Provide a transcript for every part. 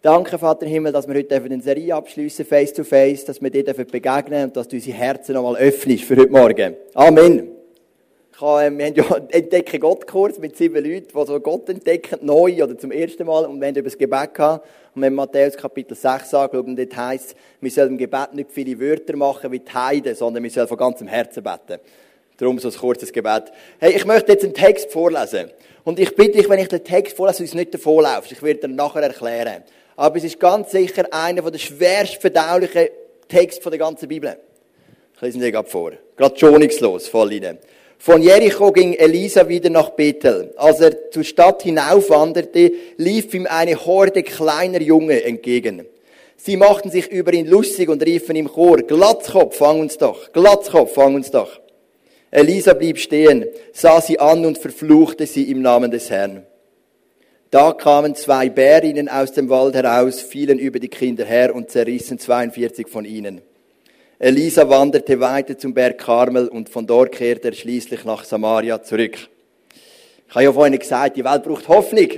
Danke, Vater im Himmel, dass wir heute eine Serie abschließen, face to face, dass wir dir begegnen und dass du unsere Herzen nochmal öffnest für heute Morgen. Amen. Ich habe, äh, wir haben ja Entdecke Gott-Kurs mit sieben Leuten, die so Gott entdecken, neu oder zum ersten Mal. Und wir haben über das Gebet gehabt. Und wir haben Matthäus Kapitel 6 angeschaut. Und dort heisst wir sollen im Gebet nicht viele Wörter machen wie die Heiden, sondern wir sollen von ganzem Herzen beten. Darum so ein kurzes Gebet. Hey, ich möchte jetzt einen Text vorlesen. Und ich bitte dich, wenn ich den Text vorlese, du nicht davon laufst. Ich werde dir nachher erklären. Aber es ist ganz sicher einer der schwerst verdaulichen Texte der ganzen Bibel. Ich lese ihn dir gerade vor. Gerade schonungslos, voll rein. Von Jericho ging Elisa wieder nach Bethel. Als er zur Stadt hinaufwanderte, lief ihm eine Horde kleiner Junge entgegen. Sie machten sich über ihn lustig und riefen im Chor, Glatzkopf, fang uns doch, Glatzkopf, fang uns doch. Elisa blieb stehen, sah sie an und verfluchte sie im Namen des Herrn. Da kamen zwei Bärinnen aus dem Wald heraus, fielen über die Kinder her und zerrissen 42 von ihnen. Elisa wanderte weiter zum Berg Karmel und von dort kehrte er schließlich nach Samaria zurück. Ich habe ja vorhin gesagt, die Welt braucht Hoffnung.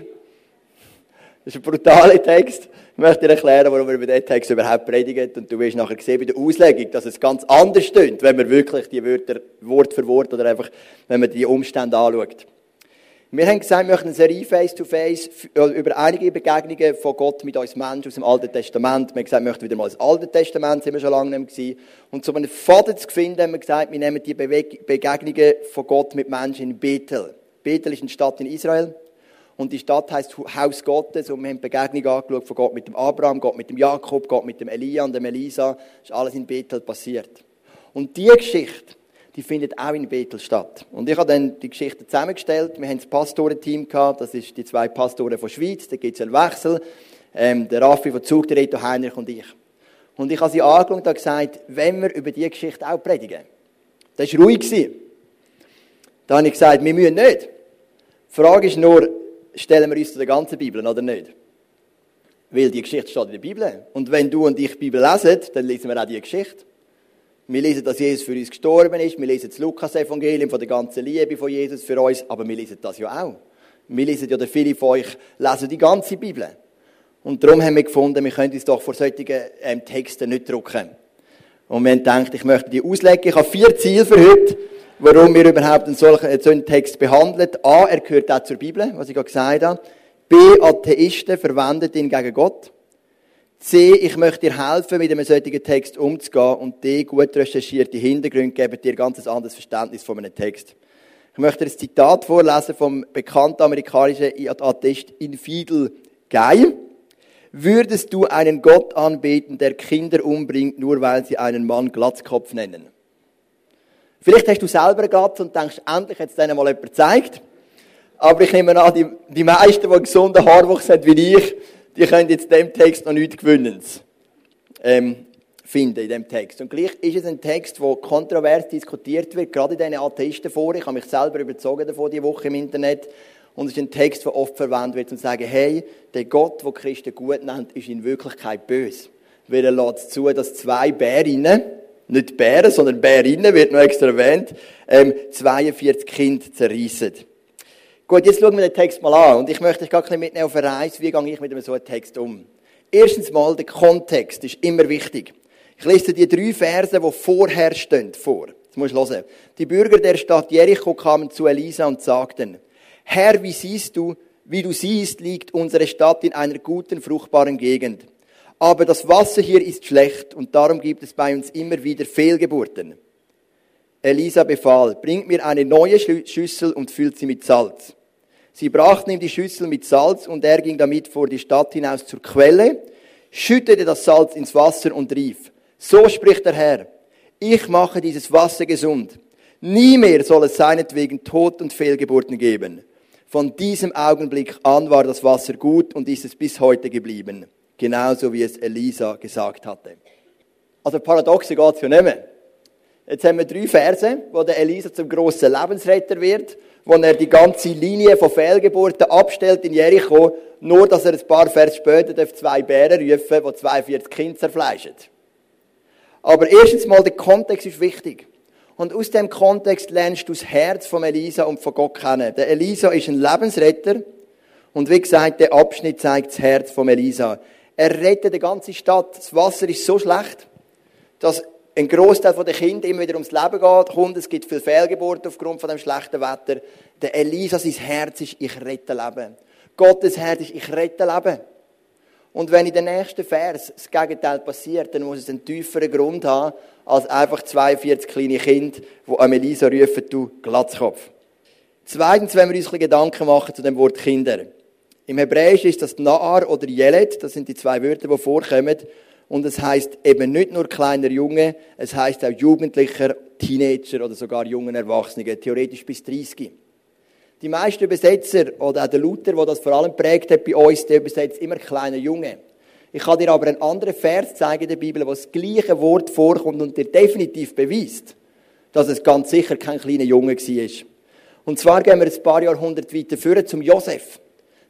Das ist ein brutaler Text. Ich möchte dir erklären, warum wir über diesen Text überhaupt predigen. Und du wirst nachher sehen bei der Auslegung, dass es ganz anders stimmt, wenn man wirklich die Wörter Wort für Wort oder einfach, wenn man die Umstände anschaut. Wir haben gesagt, wir möchten eine Serie Face-to-Face über einige Begegnungen von Gott mit uns Menschen aus dem Alten Testament. Wir haben gesagt, wir möchten wieder mal das Alte Testament, sind wir schon lange nicht mehr Und um einen Faden zu finden, haben wir gesagt, wir nehmen die Begegnungen von Gott mit Menschen in Bethel. Bethel ist eine Stadt in Israel. Und die Stadt heißt Haus Gottes. Und wir haben Begegnungen angeschaut von Gott mit dem Abraham, Gott mit dem Jakob, Gott mit dem Elia und dem Elisa. Das ist alles in Bethel passiert. Und diese Geschichte, die findet auch in Bethel statt. Und ich habe dann die Geschichte zusammengestellt. Wir haben das Pastorenteam gehabt, das ist die zwei Pastoren von Schweiz, da gibt es einen Wechsel. Ähm, der Raffi von Zug, der Reto Heinrich und ich. Und ich habe sie angeschaut und gesagt, wenn wir über diese Geschichte auch predigen. Das war ruhig. Da habe ich gesagt, wir müssen nicht. Die Frage ist nur, stellen wir uns zu der ganzen Bibel oder nicht? Weil die Geschichte steht in der Bibel. Und wenn du und ich die Bibel lesen, dann lesen wir auch die Geschichte. Wir lesen, dass Jesus für uns gestorben ist. Wir lesen das Lukas-Evangelium von der ganzen Liebe von Jesus für uns. Aber wir lesen das ja auch. Wir lesen ja, viele von euch lesen die ganze Bibel. Und darum haben wir gefunden, wir können uns doch vor solchen ähm, Texten nicht drucken. Und wir haben gedacht, ich möchte die auslegen. Ich habe vier Ziele für heute, warum wir überhaupt einen solchen, so einen Text behandeln. A, er gehört auch zur Bibel, was ich gerade gesagt habe. B, Atheisten verwenden ihn gegen Gott. C, ich möchte dir helfen, mit einem solchen Text umzugehen. Und D, gut recherchierte Hintergründe geben dir ganz ein anderes Verständnis von einem Text. Ich möchte ein Zitat vorlesen vom bekannten amerikanischen Atheist Infidel Guy. Würdest du einen Gott anbeten, der Kinder umbringt, nur weil sie einen Mann Glatzkopf nennen? Vielleicht hast du selber einen Glatz und denkst, endlich hat es denen mal jemand gezeigt. Aber ich nehme an, die, die meisten, die einen gesunden Haarwuchs haben wie ich, die können jetzt dem Text noch nichts Gewinnens ähm, finden in dem Text. Und gleich ist es ein Text, der kontrovers diskutiert wird, gerade in diesen Atheisten vor. Ich habe mich selber überzogen davon die Woche im Internet. Und es ist ein Text, der oft verwendet wird, um zu sagen, hey, der Gott, der Christen gut nennt, ist in Wirklichkeit böse. Weil er lässt zu, dass zwei Bärinnen, nicht Bären, sondern Bärinnen, wird noch extra erwähnt, ähm, 42 Kinder zerreissen. Gut, jetzt schauen wir den Text mal an. Und ich möchte dich gar nicht mitnehmen auf eine Reise. Wie gehe ich mit so einem Text um? Erstens mal, der Kontext ist immer wichtig. Ich lese dir die drei Verse, die vorher stehen, vor. Jetzt musst du hören. Die Bürger der Stadt Jericho kamen zu Elisa und sagten, Herr, wie siehst du, wie du siehst, liegt unsere Stadt in einer guten, fruchtbaren Gegend. Aber das Wasser hier ist schlecht und darum gibt es bei uns immer wieder Fehlgeburten. Elisa befahl, bringt mir eine neue Schüssel und füllt sie mit Salz. Sie brachten ihm die Schüssel mit Salz und er ging damit vor die Stadt hinaus zur Quelle, schüttete das Salz ins Wasser und rief, so spricht der Herr, ich mache dieses Wasser gesund. Nie mehr soll es seinetwegen Tod und Fehlgeburten geben. Von diesem Augenblick an war das Wasser gut und ist es bis heute geblieben. Genauso wie es Elisa gesagt hatte. Also paradoxe geht es ja nicht mehr. Jetzt haben wir drei Verse, wo der Elisa zum grossen Lebensretter wird wo er die ganze Linie von Fehlgeburten abstellt in Jericho, nur dass er ein paar Vers später zwei Bären rufen, die 42 Kinder zerfleischen. Aber erstens mal, der Kontext ist wichtig. Und aus dem Kontext lernst du das Herz von Elisa und von Gott kennen. Der Elisa ist ein Lebensretter. Und wie gesagt, der Abschnitt zeigt das Herz von Elisa. Er rettet die ganze Stadt. Das Wasser ist so schlecht, dass ein Großteil der Kinder immer wieder ums Leben geht, kommt. Es gibt viele Fehlgeburten aufgrund von dem schlechten Wetter. Der Elisa, sein Herz ist, ich rette Leben. Gottes Herz ist, ich rette Leben. Und wenn in den nächsten Vers das Gegenteil passiert, dann muss es einen tieferen Grund haben, als einfach 42 kleine Kinder, die am Elisa rufen, du Glatzkopf. Zweitens, wenn wir uns ein Gedanken machen zu dem Wort Kinder. Im Hebräischen ist das Naar oder Jelet, das sind die zwei Wörter, die vorkommen. Und es heißt eben nicht nur kleiner Junge, es heißt auch Jugendlicher, Teenager oder sogar jungen Erwachsene, theoretisch bis 30. Die meisten Übersetzer oder auch der Luther, der das vor allem prägt hat bei uns, der übersetzt immer kleiner Junge. Ich kann dir aber einen anderen Vers zeigen in der Bibel, wo das gleiche Wort vorkommt und dir definitiv beweist, dass es ganz sicher kein kleiner Junge war. Und zwar gehen wir ein paar Jahrhunderte weiter führen zum Josef.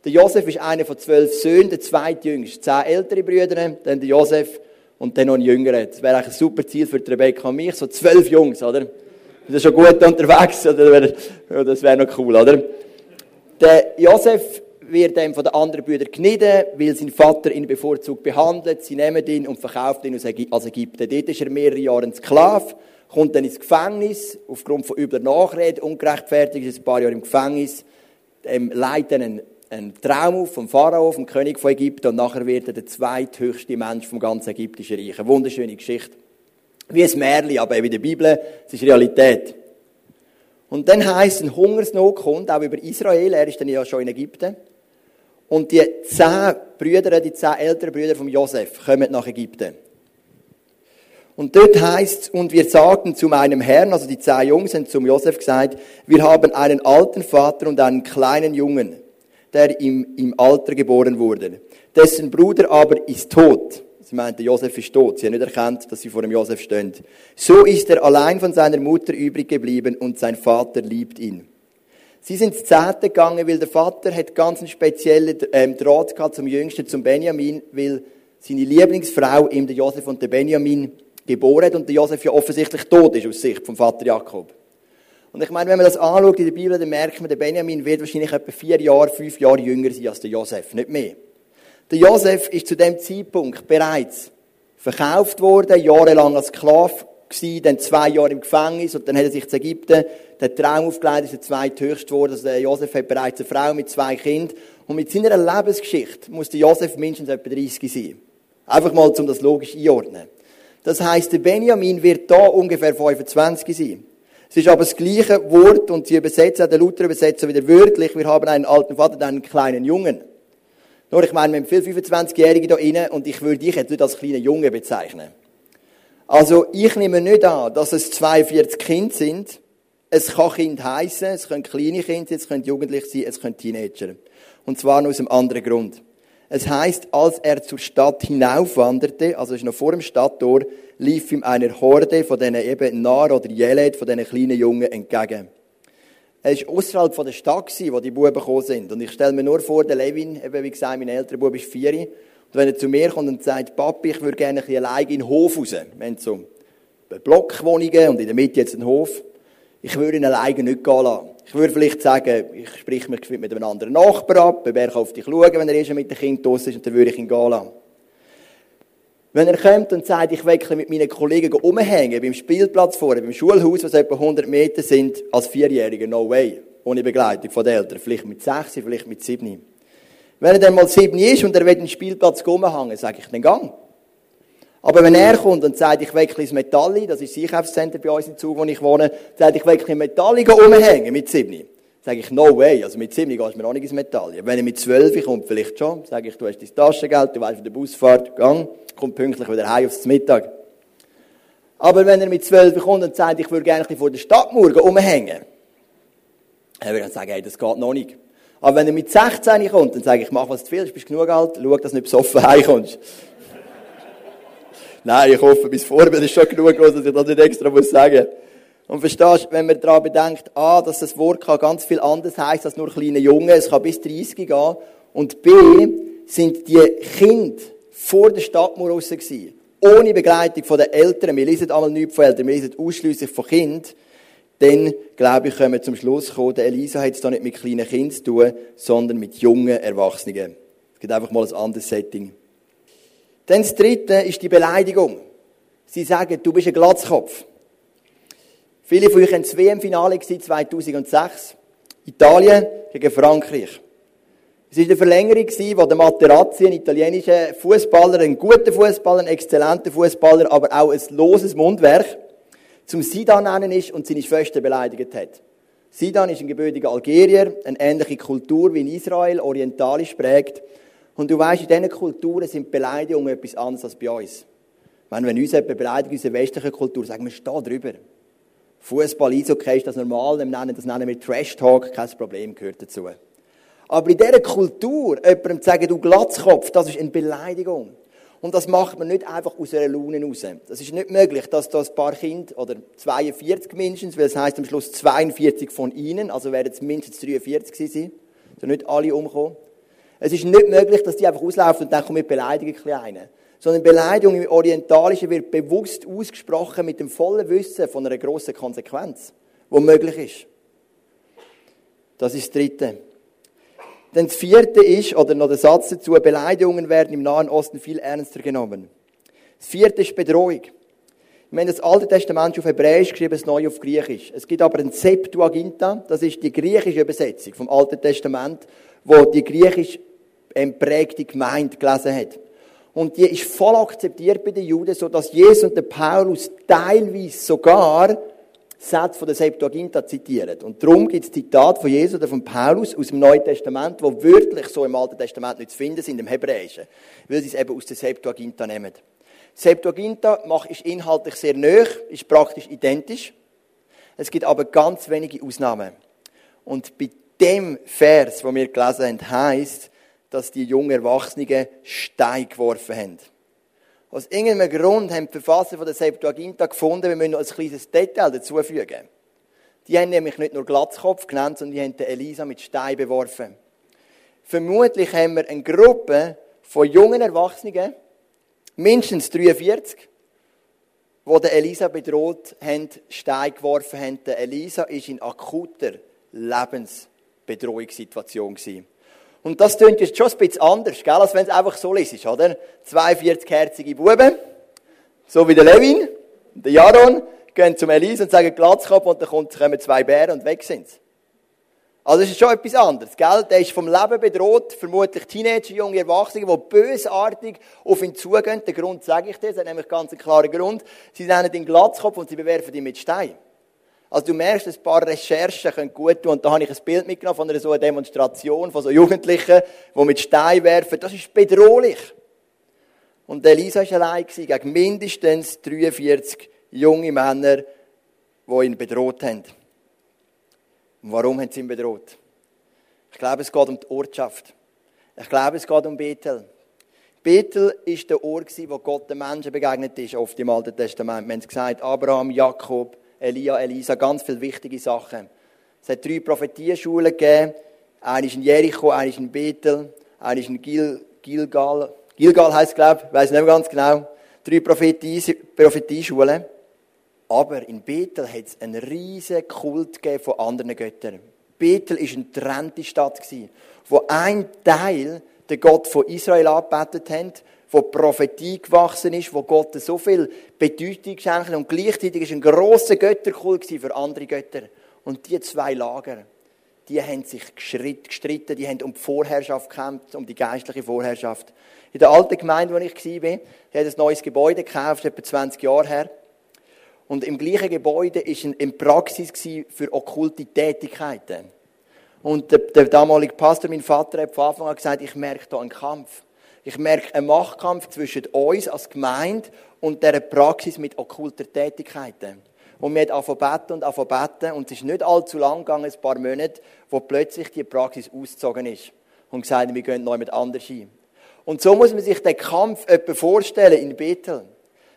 Der Josef ist einer von zwölf Söhnen, der zweitjüngste. Zehn ältere Brüder, dann der Josef und dann noch ein jüngerer. Das wäre ein super Ziel für Rebecca und mich, so zwölf Jungs, oder? Das ist schon gut unterwegs, oder? Das wäre noch cool, oder? Der Josef wird dann von den anderen Brüdern genieden, weil sein Vater ihn bevorzugt behandelt. Sie nehmen ihn und verkaufen ihn als Ägypten. Dort ist er mehrere Jahre ein Sklave, kommt dann ins Gefängnis, aufgrund von übler Nachrede, ungerechtfertigt, ist ein paar Jahre im Gefängnis, ähm, leitet einen, einen Traum auf vom Pharao, vom König von Ägypten, und nachher wird er der zweithöchste Mensch vom ganzen ägyptischen Reich. Eine wunderschöne Geschichte. Wie ein Märchen, aber eben in der Bibel, es ist Realität. Und dann heisst ein Hungersnot kommt auch über Israel, er ist dann ja schon in Ägypten. Und die zehn Brüder, die zehn älteren Brüder von Josef, kommen nach Ägypten. Und dort heißt und wir sagten zu meinem Herrn, also die zehn Jungs haben zum Josef gesagt, wir haben einen alten Vater und einen kleinen Jungen, der im, im Alter geboren wurde. Dessen Bruder aber ist tot. Sie meinte, Josef ist tot. Sie haben nicht erkannt, dass sie vor dem Josef stehen. So ist er allein von seiner Mutter übrig geblieben und sein Vater liebt ihn. Sie sind ins Zehnte gegangen, weil der Vater hat ganz einen speziellen ähm, Draht gehabt zum Jüngsten, zum Benjamin, weil seine Lieblingsfrau ihm der Josef und der Benjamin geboren hat und der Josef ja offensichtlich tot ist aus Sicht vom Vater Jakob. Und ich meine, wenn man das anschaut in der Bibel, dann merkt man, der Benjamin wird wahrscheinlich etwa vier Jahre, fünf Jahre jünger sein als der Josef, nicht mehr. Der Josef ist zu dem Zeitpunkt bereits verkauft worden, jahrelang als Sklave gewesen, dann zwei Jahre im Gefängnis und dann hat er sich zu Ägypten den Traum aufgelegt, ist der zweithöchste geworden. Also der Josef hat bereits eine Frau mit zwei Kindern und mit seiner Lebensgeschichte muss der Josef mindestens etwa 30 sein. Einfach mal, um das logisch einordnen. Das heißt, der Benjamin wird da ungefähr 25 sein. Es ist aber das gleiche Wort und sie übersetzen, der Luther übersetzt wieder wörtlich, wir haben einen alten Vater und einen kleinen Jungen. Nur, ich meine, wir haben viele 25-Jährige da rein und ich würde dich jetzt nicht als kleinen Junge bezeichnen. Also, ich nehme nicht an, dass es 42 Kinder sind. Es kann Kind heißen, es können kleine Kinder sein, es können Jugendliche sein, es können Teenager. Und zwar aus einem anderen Grund. Es heißt, als er zur Stadt hinaufwanderte, also ist noch vor dem Stadttor, lief ihm eine Horde von diesen eben Nar oder Jelet, von diesen kleinen Jungen entgegen. Er war außerhalb der Stadt, wo die Buben gekommen sind. Und ich stelle mir nur vor, der Levin, eben wie gesagt, mein älterer Bub ist vier. Und wenn er zu mir kommt und sagt, Papi, ich würde gerne ein bisschen alleine in den Hof raus. Wir haben so Blockwohnungen und in der Mitte jetzt einen Hof. Ich würde ihn alleine nicht gehen lassen. Ich würde vielleicht sagen, ich spreche mich mit einem anderen Nachbar ab, er kann auf dich schauen, wenn er erst mit dem Kind draussen ist, und dann würde ich ihn gehen lassen. Wenn er kommt und sagt, ich will mit meinen Kollegen umhängen, beim Spielplatz vorne, beim Schulhaus, was etwa 100 Meter sind, als Vierjähriger, no way. Ohne Begleitung von den Eltern. Vielleicht mit sechs, vielleicht mit sieben. Wenn er dann mal sieben ist und er will den Spielplatz umhängen, sage ich, dann gang. Aber wenn er kommt und sagt, ich will ein Metalli, das ist das Einkaufszentrum bei uns im Zug, wo ich wohne, sagt, ich will ein Metalli umhängen mit sieben, sage ich, no way. Also mit sieben gehst du mir auch nicht ins Metalli. Wenn er mit zwölf kommt, vielleicht schon, sage ich, du hast dein Taschengeld, du weißt, wie der Busfahrt, gang kommt pünktlich wieder heim aufs Mittag. Aber wenn er mit zwölf kommt und sagt, ich würde gerne vor der Stadtmauer umhängen, dann würde ich sagen, hey, das geht noch nicht. Aber wenn er mit 16 kommt, dann sage ich, mach was du willst, bist genug alt, schau, dass du nicht besoffen heimkommst. Nein, ich hoffe, bis Vorbild ist schon genug groß, dass ich das nicht extra muss sagen Und verstehst, wenn man daran bedenkt, A, dass das Wort kann ganz viel anders heißt als nur kleine Junge, es kann bis 30 gehen, und B, sind die Kinder, vor der Stadtmauer raus gewesen. Ohne Begleitung von den Eltern. Wir lesen einmal nichts von Eltern, wir lesen ausschließlich von Kind. Dann, glaube ich, können wir zum Schluss kommen, der Elisa hat es da nicht mit kleinen Kindern zu tun, sondern mit jungen Erwachsenen. Es gibt einfach mal ein anderes Setting. Dann das dritte ist die Beleidigung. Sie sagen, du bist ein Glatzkopf. Viele von euch waren das WM-Finale 2006. Italien gegen Frankreich. Es war eine Verlängerung, wo der Materazzi, ein italienischer Fußballer, ein guter Fußballer, ein exzellenter Fußballer, aber auch ein loses Mundwerk, zum Sidan nennen ist und seine Schwester beleidigt hat. Sidan ist ein gebürtiger Algerier, eine ähnliche Kultur wie in Israel, orientalisch prägt. Und du weißt, in diesen Kulturen sind Beleidigungen etwas anderes als bei uns. Wenn, wenn uns jemand beleidigt, unsere westliche Kultur, sagen wir, steh drüber. Fußball, Eishockey ist das normal, das nennen wir Trash Talk, kein Problem, gehört dazu. Aber in dieser Kultur, jemandem zu sagen, du Glatzkopf, das ist eine Beleidigung. Und das macht man nicht einfach aus einer Laune raus. Das ist nicht möglich, dass da ein paar Kinder, oder 42 mindestens, weil es heisst am Schluss 42 von ihnen, also werden es mindestens 43 gewesen sein, also nicht alle umkommen. Es ist nicht möglich, dass die einfach auslaufen und dann kommen wir beleidigen Kleine. Sondern Beleidigung im Orientalischen wird bewusst ausgesprochen mit dem vollen Wissen von einer grossen Konsequenz, die möglich ist. Das ist das Dritte. Dann das vierte ist, oder noch der Satz dazu, Beleidigungen werden im Nahen Osten viel ernster genommen. Das vierte ist Bedrohung. Wir haben das Alte Testament auf Hebräisch geschrieben, das Neue auf Griechisch. Es gibt aber ein Septuaginta, das ist die griechische Übersetzung vom Alten Testament, wo die griechisch prägte Gemeinde gelesen hat. Und die ist voll akzeptiert bei den Juden, so dass Jesus und der Paulus teilweise sogar Sätze von der Septuaginta zitieren. Und darum gibt es Zitate von Jesus oder von Paulus aus dem Neuen Testament, wo wörtlich so im Alten Testament nicht zu finden sind, im Hebräischen, weil sie es eben aus der Septuaginta nehmen. Septuaginta ist inhaltlich sehr nöch, ist praktisch identisch. Es gibt aber ganz wenige Ausnahmen. Und bei dem Vers, wo wir gelesen haben, heisst, dass die jungen Erwachsenen Stein geworfen haben. Aus irgendeinem Grund haben die Verfasser von der Septuaginta gefunden, wir müssen noch ein kleines Detail dazufügen. Die haben nämlich nicht nur Glatzkopf genannt, sondern die haben Elisa mit Stein beworfen. Vermutlich haben wir eine Gruppe von jungen Erwachsenen, mindestens 43, die Elisa bedroht haben, Stein geworfen haben. Elisa war in akuter Lebensbedrohungssituation. Und das klingt jetzt schon ein bisschen anders, gell, als wenn es einfach so ist, oder? 42-herzige Buben, so wie der Levin der Jaron, gehen zum Elise und sagen Glatzkopf und dann kommen zwei Bären und weg sind Also das ist schon etwas anderes, gell? Der ist vom Leben bedroht, vermutlich Teenager, junge Erwachsene, die bösartig auf ihn zugehen. Der Grund sage ich dir, das hat nämlich ganz einen klaren Grund. Sie nennen ihn Glatzkopf und sie bewerfen ihn mit Stein. Also du merkst, ein paar Recherchen können gut tun. Und da habe ich ein Bild mitgenommen von einer so Demonstration von so Jugendlichen, die mit Stein werfen. Das ist bedrohlich. Und Elisa war allein gegen mindestens 43 junge Männer, die ihn bedroht haben. Und warum haben sie ihn bedroht? Ich glaube, es geht um die Ortschaft. Ich glaube, es geht um Bethel. Bethel war der Ort, wo Gott den Menschen begegnet ist, oft im Alten Testament. Wir haben es gesagt, Abraham, Jakob, Elia, Elisa, ganz viele wichtige Sachen. Es hat drei Prophetieschulen gegeben. Eine ist in Jericho, eine ist in Bethel, eine ist in Gil, Gilgal. Gilgal heisst glaube ich, weiß nicht mehr ganz genau. Drei Prophetieschule. Aber in Bethel hat es einen riesigen Kult von anderen Göttern. Bethel war eine getrennte Stadt, wo ein Teil den Gott von Israel angebetet hat wo Prophetie gewachsen ist, wo Gott so viel Bedeutung geschenkt und gleichzeitig war ein grosser Götterkult für andere Götter. Und die zwei Lager, die haben sich gestritten, die haben um die Vorherrschaft gekämpft, um die geistliche Vorherrschaft. In der alten Gemeinde, wo ich war, die hat ein neues Gebäude gekauft, etwa 20 Jahre her. Und im gleichen Gebäude war eine Praxis für okkulte Tätigkeiten. Und der, der damalige Pastor, mein Vater, hat von Anfang an gesagt, ich merke da einen Kampf. Ich merke einen Machtkampf zwischen uns als Gemeinde und dieser Praxis mit okkulter Tätigkeiten. Und wir haben angefangen und angefangen und es ist nicht allzu lang gegangen, ein paar Monate, wo plötzlich die Praxis ausgezogen ist und gesagt haben, wir gehen neu mit anders hin. Und so muss man sich den Kampf etwa vorstellen in Bethel.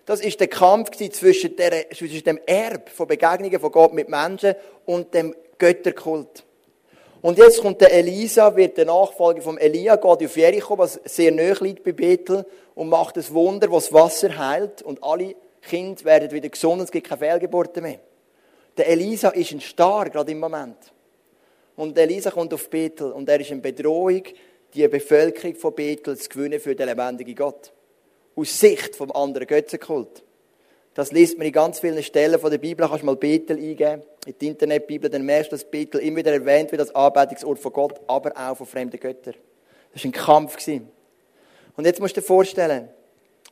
Das ist der Kampf zwischen, der, zwischen dem Erb von Begegnungen von Gott mit Menschen und dem Götterkult. Und jetzt kommt der Elisa, wird der Nachfolger vom Elia, geht auf Jericho, was sehr nahe liegt bei Bethel, und macht das Wunder, was das Wasser heilt, und alle Kinder werden wieder gesund, und es gibt keine Fehlgeburten mehr. Der Elisa ist ein Star, gerade im Moment. Und Elisa kommt auf Bethel, und er ist in Bedrohung, die Bevölkerung von Bethel zu gewinnen für den lebendigen Gott. aus Sicht vom anderen Götzenkult. Das liest man in ganz vielen Stellen von der Bibel. Kannst mal Bethel eingeben, in die Internetbibel, dann merkst du, dass Bethel immer wieder erwähnt wird als Anbetungsort von Gott, aber auch von fremden Göttern. Das war ein Kampf. Und jetzt musst du dir vorstellen,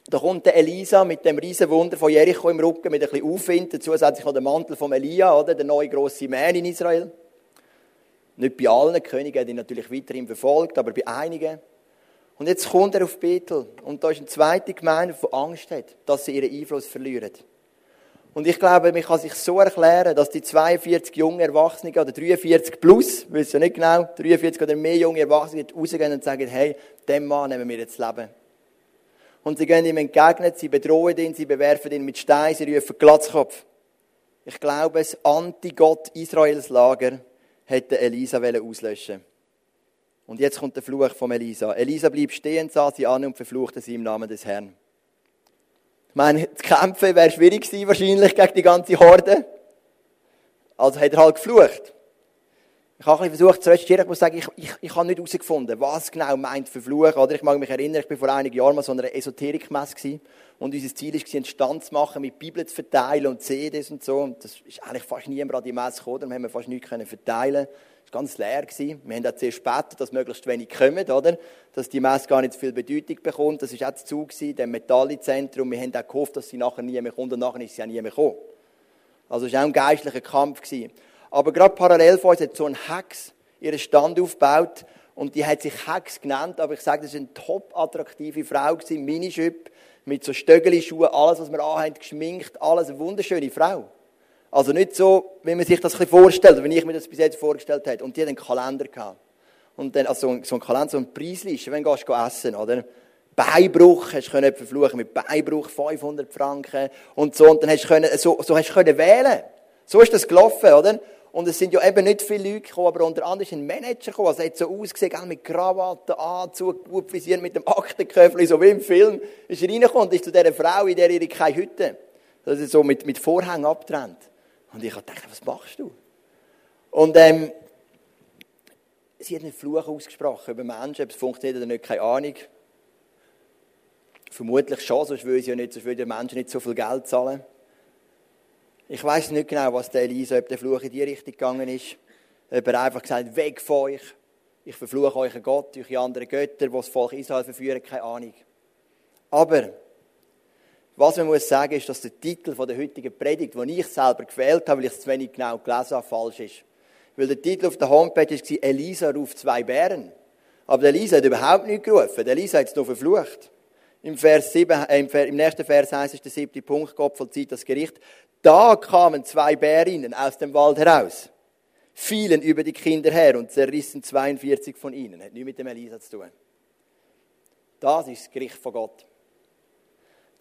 da kommt der Elisa mit dem riesen Wunder von Jericho im Rücken, mit ein bisschen Aufwind, dazu zusätzlich noch der Mantel von Elia, oder? Der neue grosse Mann in Israel. Nicht bei allen, Königen ihn natürlich weiterhin verfolgt, aber bei einigen. Und jetzt kommt er auf Bethel. Und da ist eine zweite Gemeinde, die Angst hat, dass sie ihren Einfluss verlieren. Und ich glaube, man kann sich so erklären, dass die 42 jungen Erwachsenen oder 43 plus, weiß ja nicht genau, 43 oder mehr junge Erwachsene rausgehen und sagen, hey, dem Mann nehmen wir jetzt das Leben. Und sie gehen ihm entgegnen, sie bedrohen ihn, sie bewerfen ihn mit Steinen, sie rufen Glatzkopf. Ich glaube, das Anti-Gott Israels Lager hätte Elisa auslöschen Und jetzt kommt der Fluch von Elisa. Elisa blieb stehen, sah sie an und verfluchte sie im Namen des Herrn. Ich meine, zu kämpfen wäre schwierig gewesen, wahrscheinlich, gegen die ganze Horde. Also hat er halt geflucht. Ich habe versucht zu recherchieren. Ich muss sagen, ich, ich, ich habe nicht herausgefunden, was genau meint verfluchen. Oder ich mag mich erinnern, ich war vor einigen Jahren mal so einer Esoterikmesse und unser Ziel war, einen Stand zu machen, mit Bibeln zu verteilen und CDs und so. Und das ist eigentlich fast niemand an die Messe gekommen, darum haben wir fast nichts verteilen Es war ganz leer. Gewesen. Wir haben auch zuerst gebeten, dass möglichst wenig kommen, oder? Dass die Messe gar nicht so viel Bedeutung bekommt. Das war auch zu gewesen, dem Metalli-Zentrum. Wir haben auch gehofft, dass sie nachher nie mehr kommt und nachher ist sie auch nie mehr gekommen. Also es war auch ein geistlicher Kampf. Gewesen. Aber gerade parallel vor uns hat so ein Hex ihren Stand aufgebaut und die hat sich Hex genannt, aber ich sage, das war eine top attraktive Frau gewesen, Minischüpp, mit so Stöckeli-Schuhen, alles, was wir anhaben, geschminkt, alles, eine wunderschöne Frau. Also nicht so, wie man sich das ein vorstellt, wie ich mir das bis jetzt vorgestellt habe. Und die hat einen Kalender gehabt. Und dann, also so ein Kalender, so ein Preisliste, wenn du essen, oder? Beibruch, hast du können verfluchen mit Beibruch 500 Franken und so. Und dann hast du können, so, so hast du können wählen. So ist das gelaufen, oder? Und es sind ja eben nicht viele Leute gekommen, aber unter anderem ist ein Manager gekommen, also hat so ausgesehen, mit Krawatte, Anzug, gut frisiert, mit dem Aktenköfferli, so wie im Film, ist er reingekommen und ist zu dieser Frau in der ihre keine Hütte. Das ist so mit, mit Vorhängen abgetrennt. Und ich gedacht, was machst du? Und, ähm, sie hat einen Fluch ausgesprochen über Menschen, ob es funktioniert oder nicht, keine Ahnung. Vermutlich schon, sonst würde sie ja nicht, sonst würde der Mensch nicht so viel Geld zahlen. Ich weiß nicht genau, was der Elisa, ob der Fluch in die Richtung gegangen ist. Ob er einfach gesagt weg von euch. Ich verfluche einen Gott, euch andere Götter, die das Volk Israel verführen, keine Ahnung. Aber, was man muss sagen, ist, dass der Titel der heutigen Predigt, den ich selber gewählt habe, weil ich es zu wenig genau gelesen habe, falsch ist. Weil der Titel auf der Homepage war, Elisa ruft zwei Bären. Aber Elisa hat überhaupt nicht gerufen. Elisa hat es nur verflucht. Im, Vers 7, äh, im, nächsten Vers heißt es der siebte Punkt, Gott vollzieht das Gericht. Da kamen zwei Bärinnen aus dem Wald heraus, fielen über die Kinder her und zerrissen 42 von ihnen. Hat nichts mit dem Elisa zu tun. Das ist das Gericht von Gott.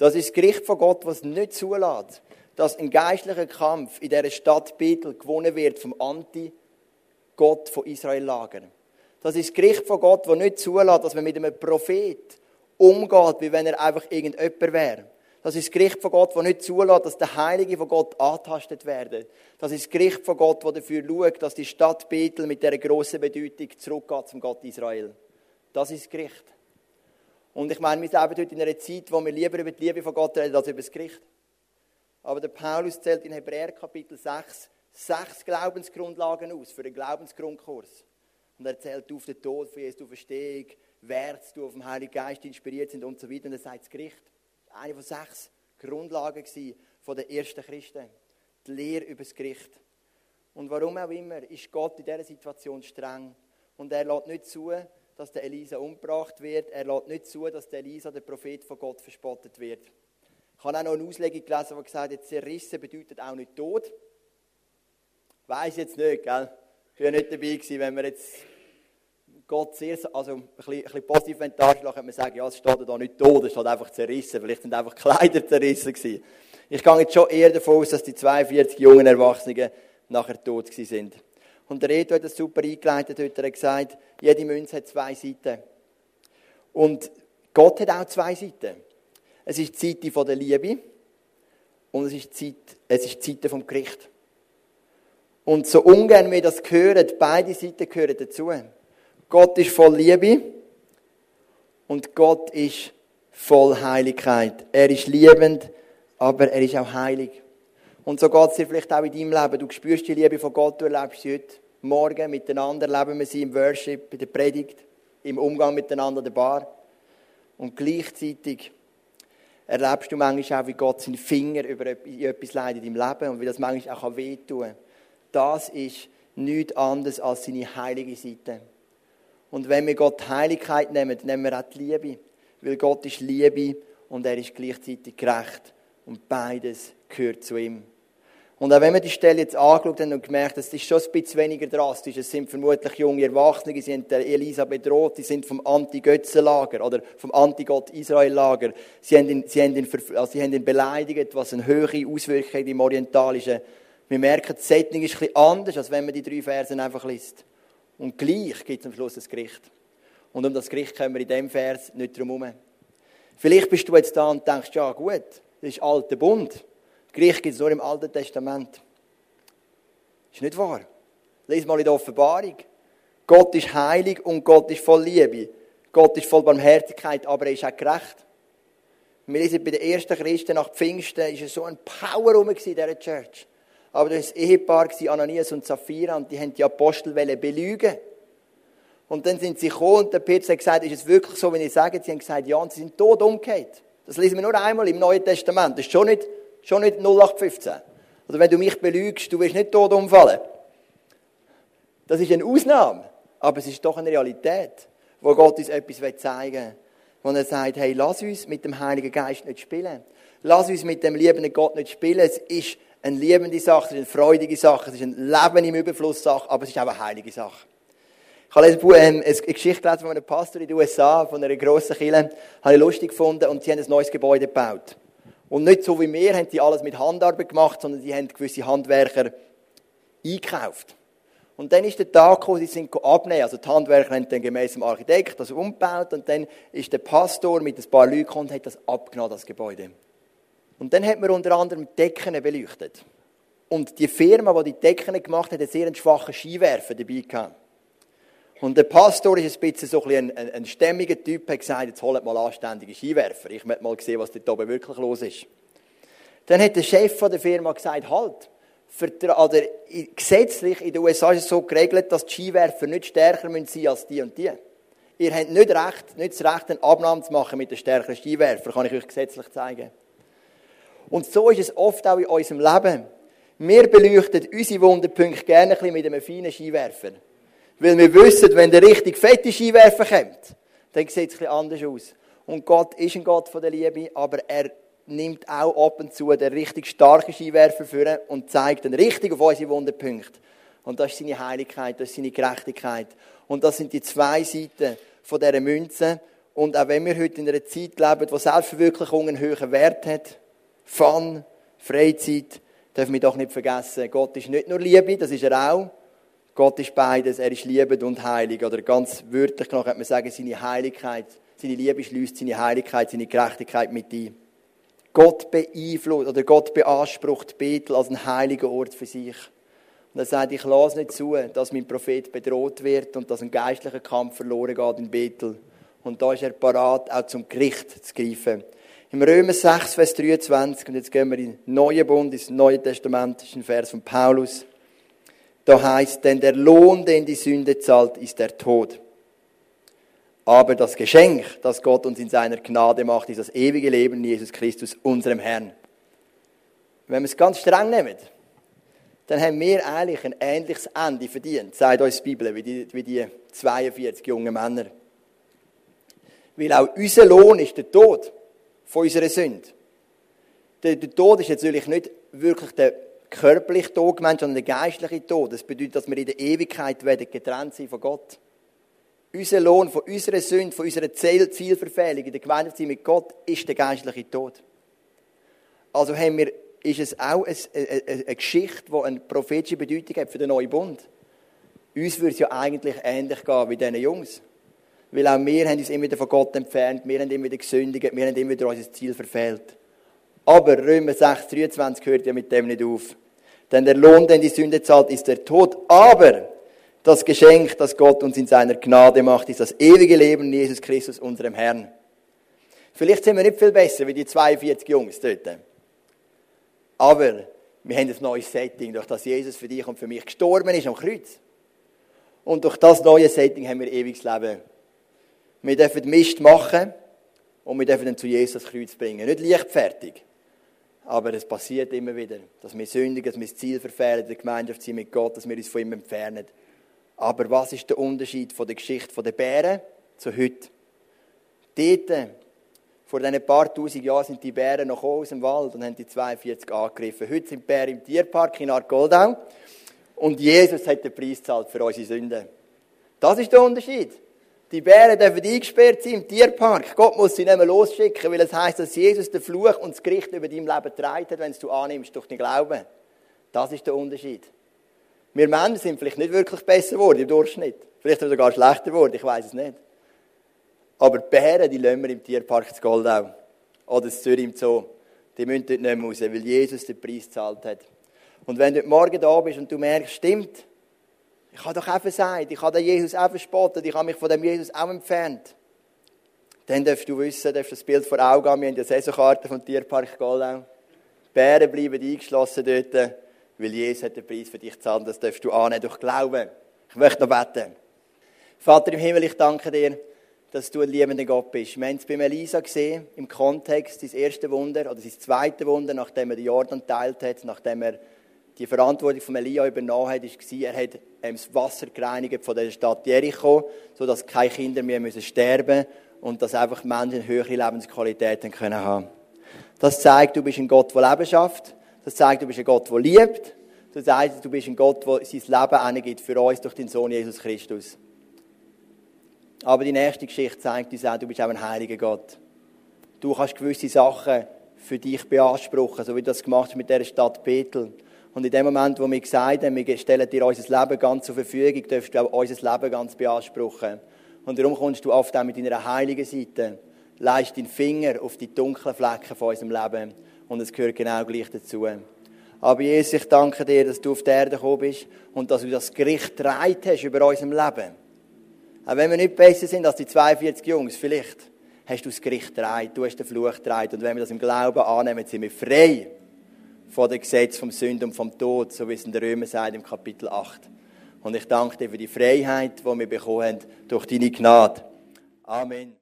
Das ist das Gericht von Gott, was nicht zulässt, dass ein geistlicher Kampf in dieser Stadt Bethel gewonnen wird vom Anti-Gott von Israel lagern. Das ist das Gericht von Gott, das nicht zulässt, dass man mit einem Prophet umgeht, wie wenn er einfach irgendjemand wäre. Das ist das Gericht von Gott, das nicht zulässt, dass der Heilige von Gott antastet werden. Das ist das Gericht von Gott, das dafür schaut, dass die Stadt Bethel mit dieser grossen Bedeutung zurückgeht zum Gott Israel. Das ist das Gericht. Und ich meine, wir leben heute in einer Zeit, wo wir lieber über die Liebe von Gott reden als über das Gericht. Aber der Paulus zählt in Hebräer Kapitel 6 sechs Glaubensgrundlagen aus für den Glaubensgrundkurs. Und er zählt auf den Tod, für Jesu Verstehung, Wert, du auf dem Heiligen Geist inspiriert sind und so weiter. Und er sagt das Gericht eine von sechs Grundlagen von der ersten Christen. Die Lehre über das Gericht. Und warum auch immer, ist Gott in dieser Situation streng. Und er lässt nicht zu, dass der Elisa umgebracht wird. Er lässt nicht zu, dass der Elisa, der Prophet von Gott, verspottet wird. Ich habe auch noch eine Auslegung gelesen, die gesagt hat, zerrissen bedeutet auch nicht tot. Weiß jetzt nicht, gell? Ich war nicht dabei gewesen, wenn wir jetzt Gott sehr, also ein bisschen, ein bisschen positiv darstellen, könnte man sagen, ja, es steht da nicht tot, es steht einfach zerrissen. Vielleicht sind einfach Kleider zerrissen gewesen. Ich gehe jetzt schon eher davon aus, dass die 42 jungen Erwachsenen nachher tot gewesen sind. Und der Reto hat das super eingeleitet, heute er hat gesagt, jede Münze hat zwei Seiten. Und Gott hat auch zwei Seiten. Es ist die Seite der Liebe und es ist die Seite, es ist die Seite vom Gericht. Und so ungern wir das hören, beide Seiten gehören dazu. Gott ist voll Liebe und Gott ist voll Heiligkeit. Er ist liebend, aber er ist auch heilig. Und so geht es dir vielleicht auch in deinem Leben. Du spürst die Liebe von Gott, du erlebst sie heute Morgen miteinander, erleben wir sie im Worship, bei der Predigt, im Umgang miteinander in der Bar. Und gleichzeitig erlebst du manchmal auch, wie Gott seinen Finger über etwas leidet in deinem Leben und wie das manchmal auch wehtun kann. Das ist nichts anderes als seine heilige Seite. Und wenn wir Gott Heiligkeit nehmen, nehmen wir auch die Liebe. Weil Gott ist Liebe und er ist gleichzeitig gerecht. Und beides gehört zu ihm. Und auch wenn wir die Stelle jetzt angeschaut haben und gemerkt, das ist schon ein bisschen weniger drastisch. Es sind vermutlich junge Erwachsene, sie haben Elisa bedroht, die sind vom Anti-Götzen-Lager oder vom Anti-Gott-Israel-Lager. Sie, haben ihn, sie, haben also sie haben ihn beleidigt, was eine höhere Auswirkung im Orientalischen. Wir merken, die Setting ist bisschen anders, als wenn man die drei Versen einfach liest. Und gleich gibt es am Schluss ein Gericht. Und um das Gericht kommen wir in dem Vers nicht drum herum. Vielleicht bist du jetzt da und denkst, ja gut, das ist alter Bund. Gericht gibt es nur im Alten Testament. Ist nicht wahr. Lies mal in der Offenbarung. Gott ist heilig und Gott ist voll Liebe. Gott ist voll Barmherzigkeit, aber er ist auch gerecht. Wir lesen bei den ersten Christen nach Pfingsten, ist es so ein Power rum in dieser Church. Aber das war Ehepaar, Ananias und Sapphira, und die haben die Apostel belügen Und dann sind sie gekommen und der Petrus hat gesagt, ist es wirklich so, wenn ich sage? Sie haben gesagt, ja, und sie sind tot umgekehrt. Das lesen wir nur einmal im Neuen Testament. Das ist schon nicht Schon nicht 0815. Oder wenn du mich belügst, du wirst nicht tot umfallen. Das ist eine Ausnahme. Aber es ist doch eine Realität, wo Gott uns etwas zeigen will. Wo er sagt, hey, lass uns mit dem Heiligen Geist nicht spielen. Lass uns mit dem liebenden Gott nicht spielen. Es ist eine liebende Sache, es ist eine freudige Sache, es ist ein Leben im Überfluss Sache, aber es ist auch eine heilige Sache. Ich habe ähm, eine Geschichte von einem Pastor in den USA, von einer grossen Kirche, habe ich lustig gefunden und sie haben ein neues Gebäude gebaut. Und nicht so wie wir haben die alles mit Handarbeit gemacht, sondern die haben gewisse Handwerker eingekauft. Und dann ist der Tag gekommen, sie sind abnehmen. Also die Handwerker haben dann gemäß dem Architekt das umgebaut und dann ist der Pastor mit ein paar Leuten gekommen und hat das abgenommen, das Gebäude. Und dann hat man unter anderem Decken beleuchtet. Und die Firma, die die Decken gemacht hat, hat einen sehr schwachen Skiwerfer dabei gehabt. Und der Pastor ist ein bisschen so ein, ein, ein stämmiger Typ, hat gesagt, jetzt holt mal anständige Skiwerfer. Ich möchte mal sehen, was dort oben wirklich los ist. Dann hat der Chef von der Firma gesagt, halt, oder gesetzlich in den USA ist es so geregelt, dass die Skiwerfer nicht stärker sein müssen als die und die. Ihr habt nicht, recht, nicht das Recht, eine Abnahme zu machen mit den stärkeren Skiwerfer, kann ich euch gesetzlich zeigen. Und so ist es oft auch in unserem Leben. Wir beleuchten unsere Wunderpunkte gerne ein bisschen mit einem feinen Skiwerfer. Weil wir wissen, wenn der richtig fette Skiwerfer kommt, dann sieht es etwas anders aus. Und Gott ist ein Gott von der Liebe, aber er nimmt auch ab und zu den richtig starken Skiwerfer für und zeigt den richtig auf unsere Wunderpunkte. Und das ist seine Heiligkeit, das ist seine Gerechtigkeit. Und das sind die zwei Seiten von dieser Münze. Und auch wenn wir heute in einer Zeit leben, wo Selbstverwirklichung einen höheren Wert hat, Fun, Freizeit, dürfen wir doch nicht vergessen, Gott ist nicht nur Liebe, das ist er auch, Gott ist beides, er ist liebend und heilig. Oder ganz wörtlich kann man sagen, seine Heiligkeit, seine Liebe schließt seine Heiligkeit, seine Gerechtigkeit mit ein. Gott beeinflusst oder Gott beansprucht Bethel als einen heiligen Ort für sich. Und er sagt, ich lasse nicht zu, dass mein Prophet bedroht wird und dass ein geistlicher Kampf verloren geht in Bethel. Und da ist er parat, auch zum Gericht zu greifen. Im Römer 6, Vers 23, und jetzt gehen wir in den Neuen Bund, ins Neue Testament, das ist ein Vers von Paulus. Da heißt, denn der Lohn, den die Sünde zahlt, ist der Tod. Aber das Geschenk, das Gott uns in seiner Gnade macht, ist das ewige Leben in Jesus Christus, unserem Herrn. Wenn wir es ganz streng nehmen, dann haben wir eigentlich ein ähnliches Ende verdient, sagt uns die Bibel, wie die, wie die 42 jungen Männer. Weil auch unser Lohn ist der Tod von unserer Sünde. Der, der Tod ist natürlich nicht wirklich der körperlich Tod gemeint, sondern der geistliche Tod. Das bedeutet, dass wir in der Ewigkeit werden getrennt sein von Gott. Unser Lohn von unserer Sünde, von unserer Zielverfehlung in der Gemeinschaft mit Gott ist der geistliche Tod. Also haben wir, ist es auch eine, eine, eine Geschichte, die eine prophetische Bedeutung hat für den neuen Bund. Uns würde es ja eigentlich ähnlich gehen wie diesen Jungs. Weil auch wir haben uns immer wieder von Gott entfernt, wir haben immer wieder gesündigt, wir haben immer wieder unser Ziel verfehlt. Aber Römer 6, 23 hört ja mit dem nicht auf. Denn der Lohn, den die Sünde zahlt, ist der Tod. Aber das Geschenk, das Gott uns in seiner Gnade macht, ist das ewige Leben in Jesus Christus, unserem Herrn. Vielleicht sind wir nicht viel besser wie die 42 Jungs dort. Aber wir haben ein neues Setting, durch das Jesus für dich und für mich gestorben ist am Kreuz. Und durch das neue Setting haben wir ewiges Leben. Wir dürfen Mist machen und wir dürfen ihn zu Jesus Kreuz bringen. Nicht leichtfertig. Aber es passiert immer wieder, dass wir sündigen, dass wir das Ziel verfehlen, der Gemeinschaft sind mit Gott, dass wir uns von ihm entfernen. Aber was ist der Unterschied von der Geschichte der Bären zu heute? Dort, vor diesen paar tausend Jahren, sind die Bären noch aus dem Wald und haben die 42 angegriffen. Heute sind die Bären im Tierpark in Argoldau und Jesus hat den Preis gezahlt für unsere Sünden. Das ist der Unterschied. Die Bären dürfen eingesperrt sein im Tierpark. Gott muss sie nicht mehr losschicken, weil es heißt, dass Jesus den Fluch und das Gericht über dein Leben hat, wenn du annimmst durch den Glauben. Das ist der Unterschied. Wir Männer sind vielleicht nicht wirklich besser geworden im Durchschnitt. Vielleicht sogar schlechter geworden, ich weiß es nicht. Aber die Bären, die lassen wir im Tierpark zu Goldau. Oder in Zürich im Zoo. Die müssen dort nicht mehr raus, weil Jesus den Preis gezahlt hat. Und wenn du Morgen da bist und du merkst, stimmt, ich habe doch auch versagt, ich habe den Jesus auch verspottet, ich habe mich von dem Jesus auch entfernt. Dann darfst du wissen, darfst das Bild vor Augen haben, wir haben die Saisonkarte vom Tierpark Goldau. Die Bären bleiben eingeschlossen dort weil Jesus hat den Preis für dich gezahlt. Das darfst du annehmen durch Glauben. Ich möchte noch beten. Vater im Himmel, ich danke dir, dass du ein liebender Gott bist. Wir haben es bei Elisa gesehen, im Kontext, sein erste Wunder, oder sein zweites Wunder, nachdem er den Jordan teilt hat, nachdem er die Verantwortung von Elia übernommen hat, war, er hat das Wasser gereinigt von der Stadt Jericho, sodass keine Kinder mehr müssen sterben und dass einfach Menschen höhere Lebensqualitäten können haben. Das zeigt, du bist ein Gott, der Leben schafft. Das zeigt, du bist ein Gott, der liebt. Das zeigt, du bist ein Gott, der sein Leben für uns durch den Sohn Jesus Christus. Aber die nächste Geschichte zeigt uns auch, du bist auch ein heiliger Gott. Du kannst gewisse Sachen für dich beanspruchen, so wie du das gemacht hast mit der Stadt Bethel. Und in dem Moment, wo wir gesagt haben, wir stellen dir unser Leben ganz zur Verfügung, darfst du auch unser Leben ganz beanspruchen. Und darum kommst du oft auch mit deiner heiligen Seite, leist deinen Finger auf die dunklen Flecken von unserem Leben und es gehört genau gleich dazu. Aber Jesus, ich danke dir, dass du auf die Erde gekommen bist und dass du das Gericht getragen hast über unserem Leben. Auch wenn wir nicht besser sind als die 42 Jungs, vielleicht hast du das Gericht getragen, du hast den Fluch getragen. Und wenn wir das im Glauben annehmen, sind wir frei von dem Gesetz vom Sünd und vom Tod, so wie es in der Römer sagt im Kapitel 8. Und ich danke dir für die Freiheit, die wir bekommen haben durch deine Gnade. Amen.